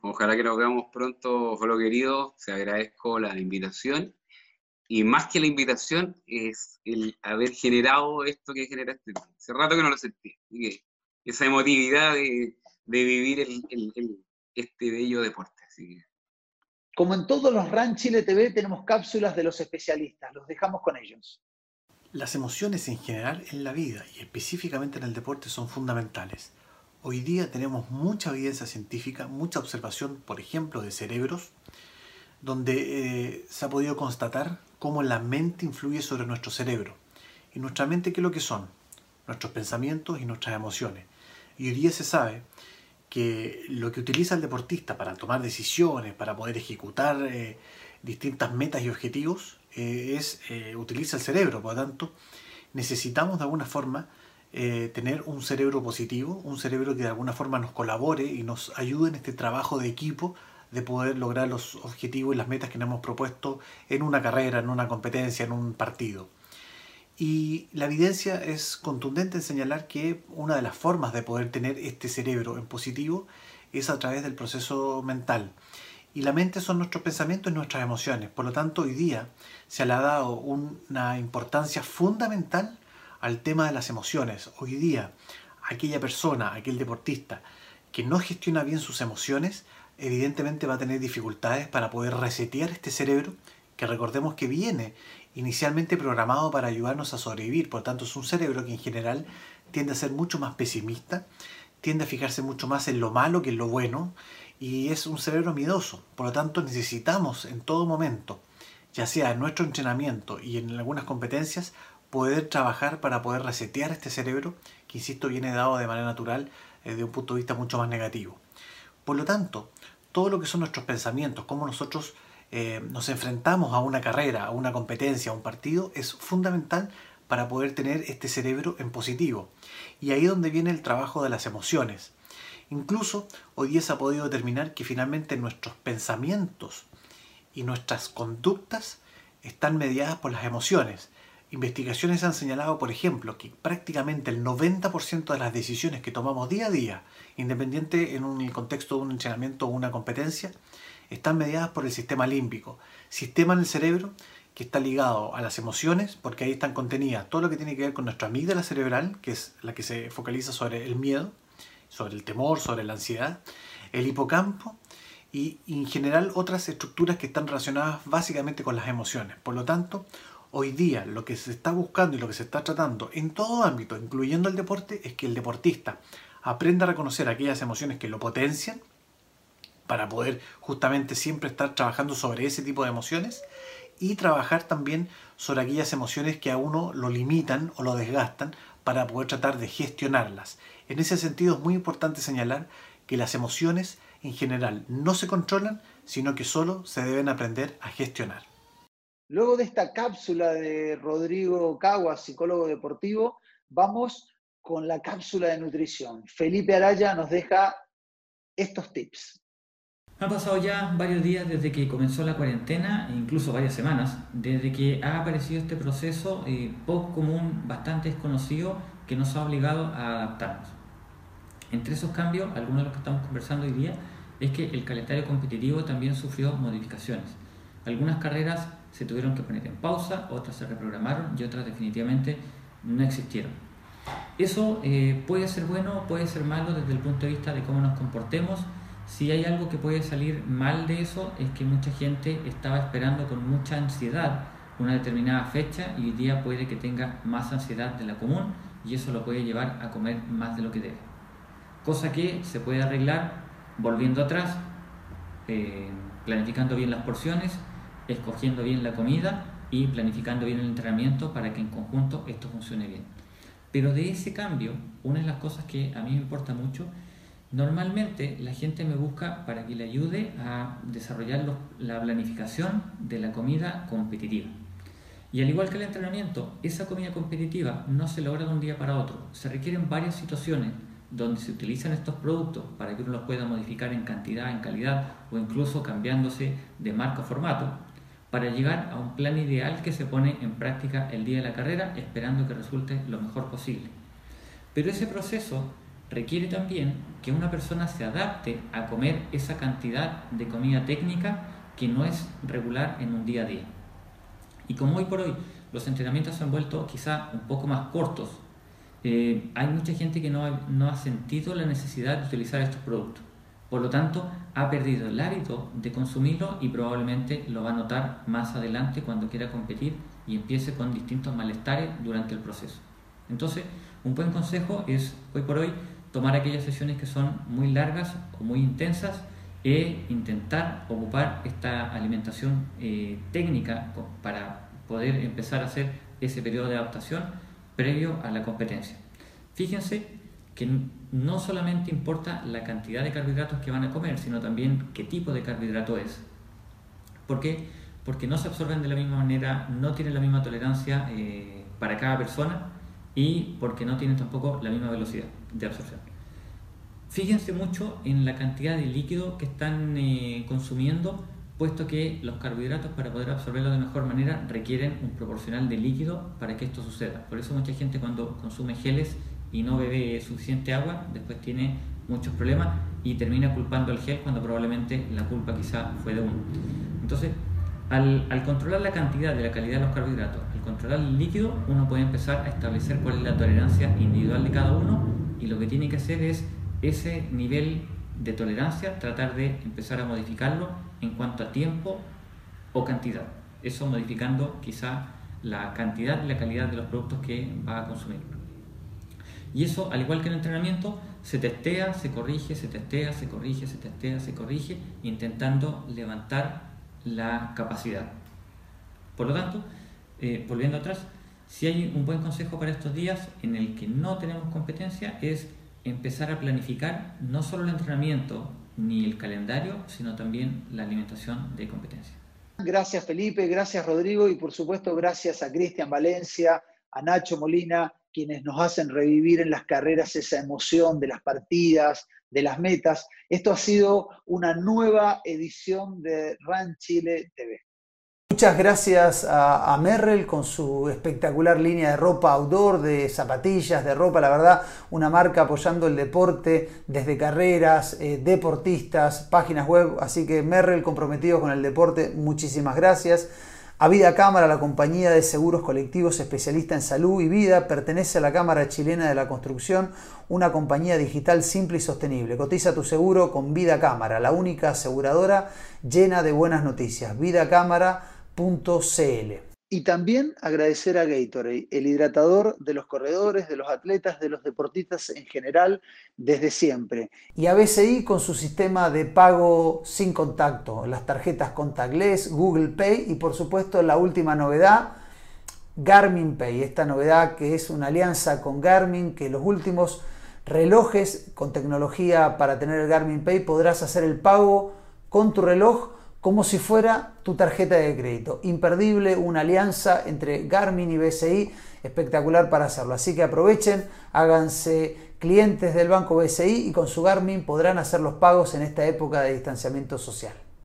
Ojalá que nos veamos pronto, Folo querido. Se agradezco la invitación. Y más que la invitación, es el haber generado esto que generaste. Hace rato que no lo sentí. esa emotividad de, vivir este bello deporte. Como en todos los RAN Chile TV, tenemos cápsulas de los especialistas. Los dejamos con ellos. Las emociones en general en la vida y específicamente en el deporte son fundamentales. Hoy día tenemos mucha evidencia científica, mucha observación, por ejemplo, de cerebros, donde eh, se ha podido constatar cómo la mente influye sobre nuestro cerebro. ¿Y nuestra mente qué es lo que son? Nuestros pensamientos y nuestras emociones. Y hoy día se sabe que lo que utiliza el deportista para tomar decisiones, para poder ejecutar eh, distintas metas y objetivos, eh, es utiliza el cerebro. Por lo tanto, necesitamos de alguna forma eh, tener un cerebro positivo, un cerebro que de alguna forma nos colabore y nos ayude en este trabajo de equipo de poder lograr los objetivos y las metas que nos hemos propuesto en una carrera, en una competencia, en un partido. Y la evidencia es contundente en señalar que una de las formas de poder tener este cerebro en positivo es a través del proceso mental. Y la mente son nuestros pensamientos y nuestras emociones. Por lo tanto, hoy día se le ha dado una importancia fundamental al tema de las emociones. Hoy día, aquella persona, aquel deportista que no gestiona bien sus emociones, evidentemente va a tener dificultades para poder resetear este cerebro, que recordemos que viene inicialmente programado para ayudarnos a sobrevivir. Por tanto, es un cerebro que en general tiende a ser mucho más pesimista, tiende a fijarse mucho más en lo malo que en lo bueno, y es un cerebro miedoso. Por lo tanto, necesitamos en todo momento, ya sea en nuestro entrenamiento y en algunas competencias, poder trabajar para poder resetear este cerebro, que insisto viene dado de manera natural desde eh, un punto de vista mucho más negativo. Por lo tanto, todo lo que son nuestros pensamientos, cómo nosotros eh, nos enfrentamos a una carrera, a una competencia, a un partido, es fundamental para poder tener este cerebro en positivo. Y ahí es donde viene el trabajo de las emociones. Incluso hoy día se ha podido determinar que finalmente nuestros pensamientos y nuestras conductas están mediadas por las emociones. Investigaciones han señalado, por ejemplo, que prácticamente el 90% de las decisiones que tomamos día a día, independiente en un contexto de un entrenamiento o una competencia, están mediadas por el sistema límbico, sistema en el cerebro que está ligado a las emociones, porque ahí están contenidas todo lo que tiene que ver con nuestra amígdala cerebral, que es la que se focaliza sobre el miedo, sobre el temor, sobre la ansiedad, el hipocampo y en general otras estructuras que están relacionadas básicamente con las emociones. Por lo tanto, Hoy día lo que se está buscando y lo que se está tratando en todo ámbito, incluyendo el deporte, es que el deportista aprenda a reconocer aquellas emociones que lo potencian para poder justamente siempre estar trabajando sobre ese tipo de emociones y trabajar también sobre aquellas emociones que a uno lo limitan o lo desgastan para poder tratar de gestionarlas. En ese sentido es muy importante señalar que las emociones en general no se controlan, sino que solo se deben aprender a gestionar. Luego de esta cápsula de Rodrigo Caguas, psicólogo deportivo, vamos con la cápsula de nutrición. Felipe Araya nos deja estos tips. Han pasado ya varios días desde que comenzó la cuarentena, incluso varias semanas, desde que ha aparecido este proceso eh, poco común, bastante desconocido, que nos ha obligado a adaptarnos. Entre esos cambios, algunos de los que estamos conversando hoy día, es que el calendario competitivo también sufrió modificaciones. Algunas carreras se tuvieron que poner en pausa, otras se reprogramaron y otras definitivamente no existieron. Eso eh, puede ser bueno, puede ser malo desde el punto de vista de cómo nos comportemos. Si hay algo que puede salir mal de eso es que mucha gente estaba esperando con mucha ansiedad una determinada fecha y hoy día puede que tenga más ansiedad de la común y eso lo puede llevar a comer más de lo que debe. Cosa que se puede arreglar volviendo atrás, eh, planificando bien las porciones escogiendo bien la comida y planificando bien el entrenamiento para que en conjunto esto funcione bien. Pero de ese cambio, una de las cosas que a mí me importa mucho Normalmente la gente me busca para que le ayude a desarrollar la planificación de la comida competitiva. Y al igual que el entrenamiento, esa comida competitiva no se logra de un día para otro. Se requieren varias situaciones donde se utilizan estos productos para que uno los pueda modificar en cantidad, en calidad o incluso cambiándose de marca o formato para llegar a un plan ideal que se pone en práctica el día de la carrera esperando que resulte lo mejor posible. Pero ese proceso requiere también que una persona se adapte a comer esa cantidad de comida técnica que no es regular en un día a día. Y como hoy por hoy los entrenamientos se han vuelto quizá un poco más cortos, eh, hay mucha gente que no ha, sentido la necesidad de utilizar estos productos. Por lo tanto, ha perdido el hábito de consumirlo y probablemente lo va a notar más adelante cuando quiera competir y empiece con distintos malestares durante el proceso. Entonces, un buen consejo es hoy por hoy tomar aquellas sesiones que son muy largas o muy intensas e intentar ocupar esta alimentación eh, técnica para poder empezar a hacer ese periodo de adaptación previo a la competencia. Fíjense que no solamente importa la cantidad de carbohidratos que van a comer, sino también qué tipo de carbohidrato es. ¿Por qué? Porque no se absorben de la misma manera, no tienen la misma tolerancia eh, para cada persona y porque no tienen tampoco la misma velocidad de absorción. Fíjense mucho en la cantidad de líquido que están eh, consumiendo, puesto que los carbohidratos para poder absorberlo de mejor manera requieren un proporcional de líquido para que esto suceda. Por eso mucha gente cuando consume geles y no bebe suficiente agua, después tiene muchos problemas y termina culpando al gel cuando probablemente la culpa quizá fue de uno. Entonces, al, al, controlar la cantidad de la calidad de los carbohidratos, al controlar el líquido, uno puede empezar a establecer cuál es la tolerancia individual de cada uno y lo que tiene que hacer es ese nivel de tolerancia, tratar de empezar a modificarlo en cuanto a tiempo o cantidad. Eso modificando quizá la cantidad y la calidad de los productos que va a consumir. Y eso, al igual que en el entrenamiento, se testea, se corrige, se testea, se corrige, se testea, se corrige, intentando levantar la capacidad. Por lo tanto, eh, volviendo atrás, si hay un buen consejo para estos días en el que no tenemos competencia es empezar a planificar no solo el entrenamiento ni el calendario, sino también la alimentación de competencia. Gracias Felipe, gracias Rodrigo y por supuesto gracias a Cristian Valencia, a Nacho Molina, quienes nos hacen revivir en las carreras esa emoción de las partidas, de las metas. Esto ha sido una nueva edición de RAN Chile TV. Muchas gracias a, Merrell con su espectacular línea de ropa outdoor, de zapatillas, de ropa, la verdad, una marca apoyando el deporte desde carreras, eh, deportistas, páginas web, así que Merrell comprometido con el deporte, muchísimas gracias. A Vida Cámara, la compañía de seguros colectivos especialista en salud y vida, pertenece a la Cámara Chilena de la Construcción, una compañía digital simple y sostenible. Cotiza tu seguro con Vida Cámara, la única aseguradora llena de buenas noticias. Vida Cámara y también agradecer a Gatorade, el hidratador de los corredores, de los atletas, de los deportistas en general, desde siempre. Y a BCI con su sistema de pago sin contacto, las tarjetas contactless, Google Pay y por supuesto la última novedad, Garmin Pay. Esta novedad que es una alianza con Garmin, que los últimos relojes con tecnología para tener el Garmin Pay podrás hacer el pago con tu reloj como si fuera tu tarjeta de crédito. Imperdible, una alianza entre Garmin y BCI, espectacular para hacerlo. Así que aprovechen, háganse clientes del banco BCI y con su Garmin podrán hacer los pagos en esta época de distanciamiento social.